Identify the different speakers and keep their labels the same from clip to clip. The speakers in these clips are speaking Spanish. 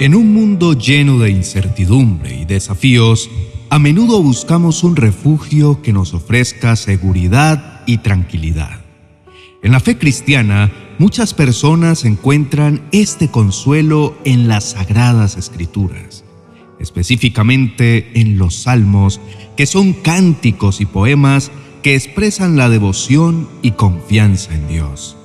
Speaker 1: En un mundo lleno de incertidumbre y desafíos, a menudo buscamos un refugio que nos ofrezca seguridad y tranquilidad. En la fe cristiana, muchas personas encuentran este consuelo en las sagradas escrituras, específicamente en los salmos, que son cánticos y poemas que expresan la devoción y confianza en Dios.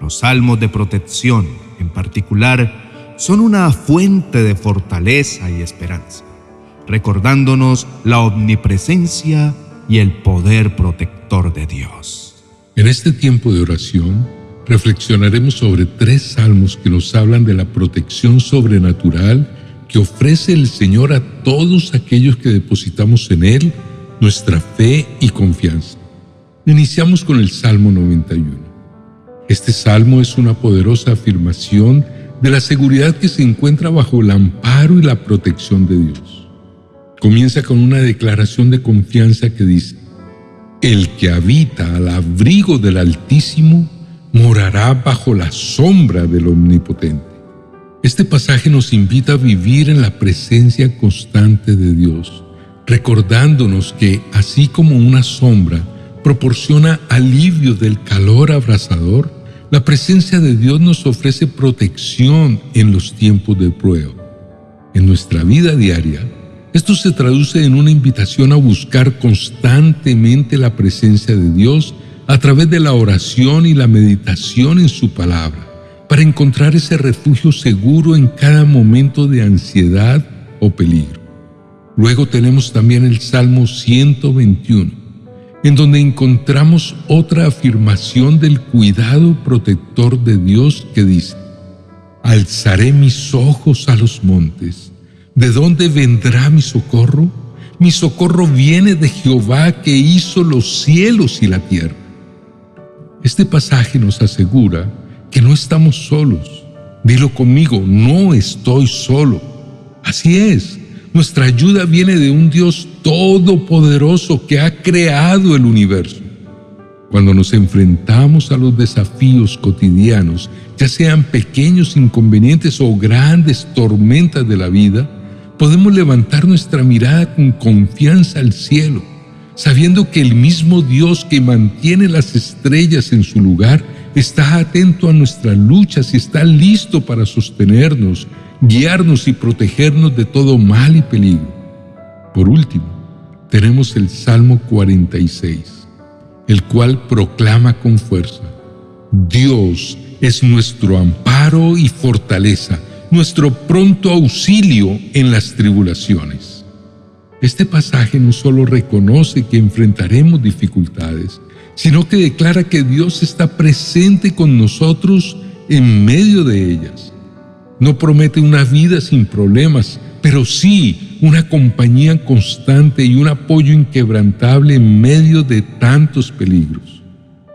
Speaker 1: Los salmos de protección, en particular, son una fuente de fortaleza y esperanza, recordándonos la omnipresencia y el poder protector de Dios.
Speaker 2: En este tiempo de oración, reflexionaremos sobre tres salmos que nos hablan de la protección sobrenatural que ofrece el Señor a todos aquellos que depositamos en Él nuestra fe y confianza. Iniciamos con el Salmo 91. Este salmo es una poderosa afirmación de la seguridad que se encuentra bajo el amparo y la protección de Dios. Comienza con una declaración de confianza que dice, El que habita al abrigo del Altísimo morará bajo la sombra del Omnipotente. Este pasaje nos invita a vivir en la presencia constante de Dios, recordándonos que, así como una sombra proporciona alivio del calor abrasador, la presencia de Dios nos ofrece protección en los tiempos de prueba. En nuestra vida diaria, esto se traduce en una invitación a buscar constantemente la presencia de Dios a través de la oración y la meditación en su palabra, para encontrar ese refugio seguro en cada momento de ansiedad o peligro. Luego tenemos también el Salmo 121 en donde encontramos otra afirmación del cuidado protector de Dios que dice, Alzaré mis ojos a los montes. ¿De dónde vendrá mi socorro? Mi socorro viene de Jehová que hizo los cielos y la tierra. Este pasaje nos asegura que no estamos solos. Dilo conmigo, no estoy solo. Así es, nuestra ayuda viene de un Dios todopoderoso que ha creado el universo. Cuando nos enfrentamos a los desafíos cotidianos, ya sean pequeños inconvenientes o grandes tormentas de la vida, podemos levantar nuestra mirada con confianza al cielo, sabiendo que el mismo Dios que mantiene las estrellas en su lugar está atento a nuestras luchas y está listo para sostenernos guiarnos y protegernos de todo mal y peligro. Por último, tenemos el Salmo 46, el cual proclama con fuerza, Dios es nuestro amparo y fortaleza, nuestro pronto auxilio en las tribulaciones. Este pasaje no solo reconoce que enfrentaremos dificultades, sino que declara que Dios está presente con nosotros en medio de ellas no promete una vida sin problemas, pero sí una compañía constante y un apoyo inquebrantable en medio de tantos peligros.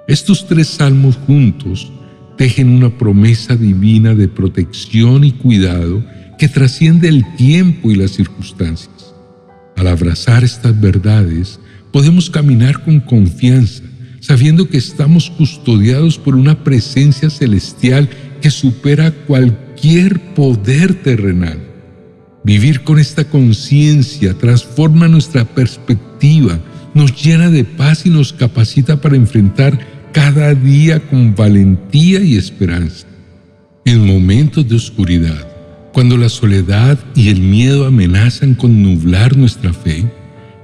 Speaker 2: Estos tres salmos juntos tejen una promesa divina de protección y cuidado que trasciende el tiempo y las circunstancias. Al abrazar estas verdades, podemos caminar con confianza, sabiendo que estamos custodiados por una presencia celestial que supera cualquier poder terrenal. Vivir con esta conciencia transforma nuestra perspectiva, nos llena de paz y nos capacita para enfrentar cada día con valentía y esperanza. En momentos de oscuridad, cuando la soledad y el miedo amenazan con nublar nuestra fe,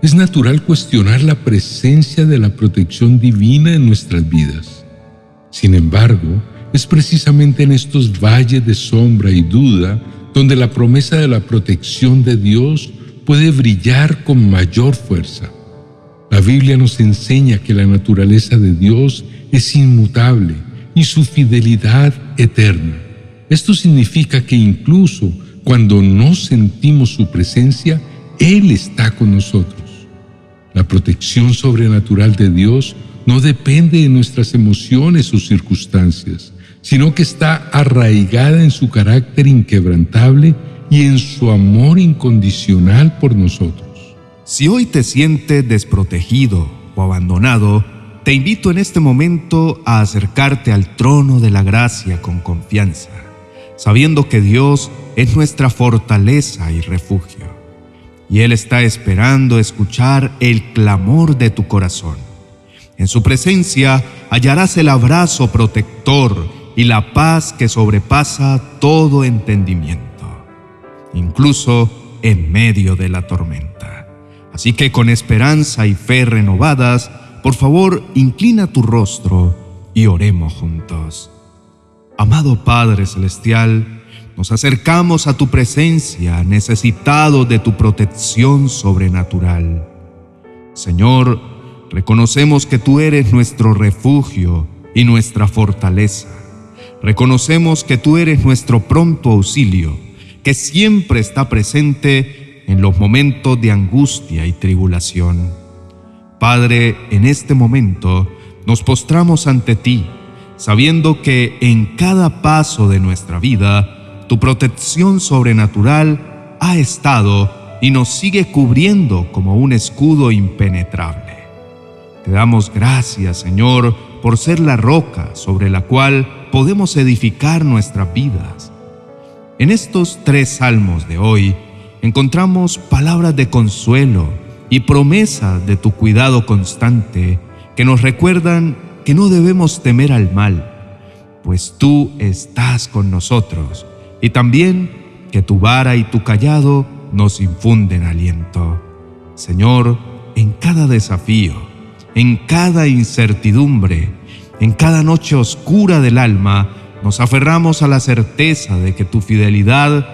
Speaker 2: es natural cuestionar la presencia de la protección divina en nuestras vidas. Sin embargo, es precisamente en estos valles de sombra y duda donde la promesa de la protección de Dios puede brillar con mayor fuerza. La Biblia nos enseña que la naturaleza de Dios es inmutable y su fidelidad eterna. Esto significa que incluso cuando no sentimos su presencia, Él está con nosotros. La protección sobrenatural de Dios no depende de nuestras emociones o circunstancias, sino que está arraigada en su carácter inquebrantable y en su amor incondicional por nosotros.
Speaker 1: Si hoy te sientes desprotegido o abandonado, te invito en este momento a acercarte al trono de la gracia con confianza, sabiendo que Dios es nuestra fortaleza y refugio. Y Él está esperando escuchar el clamor de tu corazón. En su presencia hallarás el abrazo protector y la paz que sobrepasa todo entendimiento, incluso en medio de la tormenta. Así que con esperanza y fe renovadas, por favor, inclina tu rostro y oremos juntos. Amado Padre Celestial, nos acercamos a tu presencia necesitado de tu protección sobrenatural. Señor, reconocemos que tú eres nuestro refugio y nuestra fortaleza. Reconocemos que tú eres nuestro pronto auxilio, que siempre está presente en los momentos de angustia y tribulación. Padre, en este momento nos postramos ante ti sabiendo que en cada paso de nuestra vida, tu protección sobrenatural ha estado y nos sigue cubriendo como un escudo impenetrable. Te damos gracias, Señor, por ser la roca sobre la cual podemos edificar nuestras vidas. En estos tres salmos de hoy encontramos palabras de consuelo y promesa de tu cuidado constante que nos recuerdan que no debemos temer al mal, pues tú estás con nosotros, y también que tu vara y tu callado nos infunden aliento. Señor, en cada desafío, en cada incertidumbre, en cada noche oscura del alma, nos aferramos a la certeza de que tu fidelidad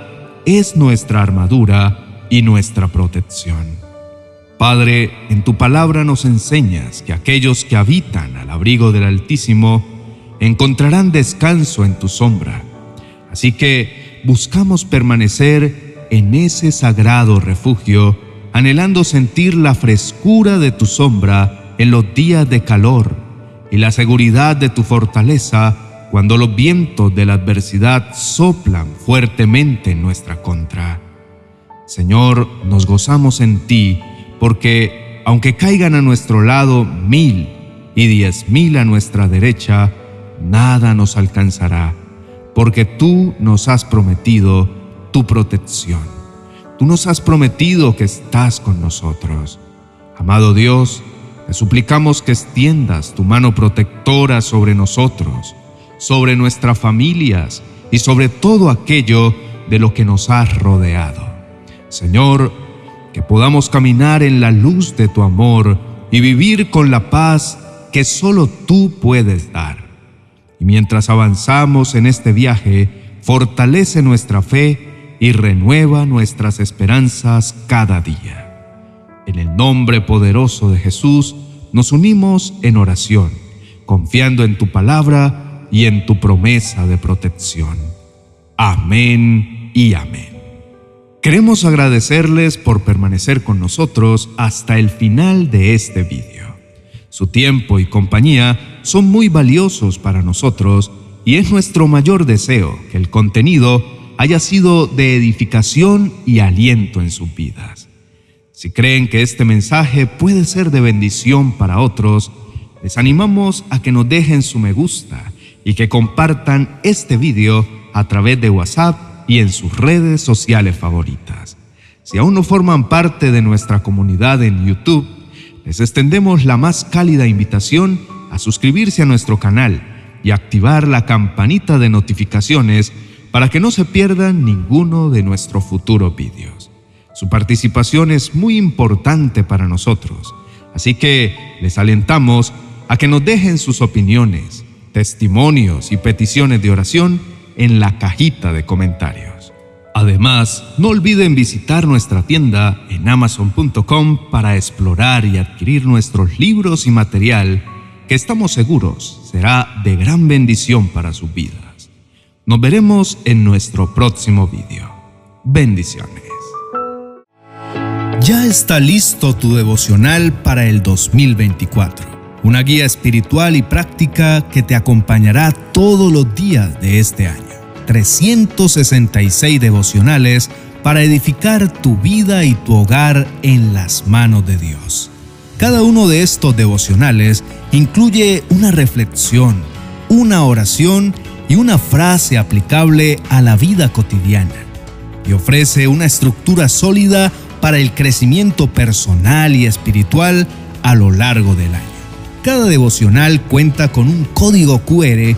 Speaker 1: es nuestra armadura y nuestra protección. Padre, en tu palabra nos enseñas que aquellos que habitan al abrigo del Altísimo encontrarán descanso en tu sombra. Así que buscamos permanecer en ese sagrado refugio, anhelando sentir la frescura de tu sombra en los días de calor y la seguridad de tu fortaleza cuando los vientos de la adversidad soplan fuertemente en nuestra contra. Señor, nos gozamos en ti, porque aunque caigan a nuestro lado mil y diez mil a nuestra derecha, nada nos alcanzará, porque tú nos has prometido tu protección. Tú nos has prometido que estás con nosotros. Amado Dios, te suplicamos que extiendas tu mano protectora sobre nosotros, sobre nuestras familias y sobre todo aquello de lo que nos has rodeado. Señor, que podamos caminar en la luz de tu amor y vivir con la paz que solo tú puedes dar. Y mientras avanzamos en este viaje, fortalece nuestra fe y renueva nuestras esperanzas cada día. En el nombre poderoso de Jesús, nos unimos en oración, confiando en tu palabra y en tu promesa de protección. Amén y amén. Queremos agradecerles por permanecer con nosotros hasta el final de este vídeo. Su tiempo y compañía son muy valiosos para nosotros y es nuestro mayor deseo que el contenido haya sido de edificación y aliento en sus vidas. Si creen que este mensaje puede ser de bendición para otros, les animamos a que nos dejen su me gusta y que compartan este vídeo a través de WhatsApp y en sus redes sociales favoritas. Si aún no forman parte de nuestra comunidad en YouTube, les extendemos la más cálida invitación a suscribirse a nuestro canal y activar la campanita de notificaciones para que no se pierdan ninguno de nuestros futuros vídeos. Su participación es muy importante para nosotros, así que les alentamos a que nos dejen sus opiniones, testimonios y peticiones de oración en la cajita de comentarios. Además, no olviden visitar nuestra tienda en amazon.com para explorar y adquirir nuestros libros y material que estamos seguros será de gran bendición para sus vidas. Nos veremos en nuestro próximo video. Bendiciones. Ya está listo tu devocional para el 2024 una guía espiritual y práctica que te acompañará todos los días de este año. 366 devocionales para edificar tu vida y tu hogar en las manos de Dios. Cada uno de estos devocionales incluye una reflexión, una oración y una frase aplicable a la vida cotidiana. Y ofrece una estructura sólida para el crecimiento personal y espiritual a lo largo del año. Cada devocional cuenta con un código QR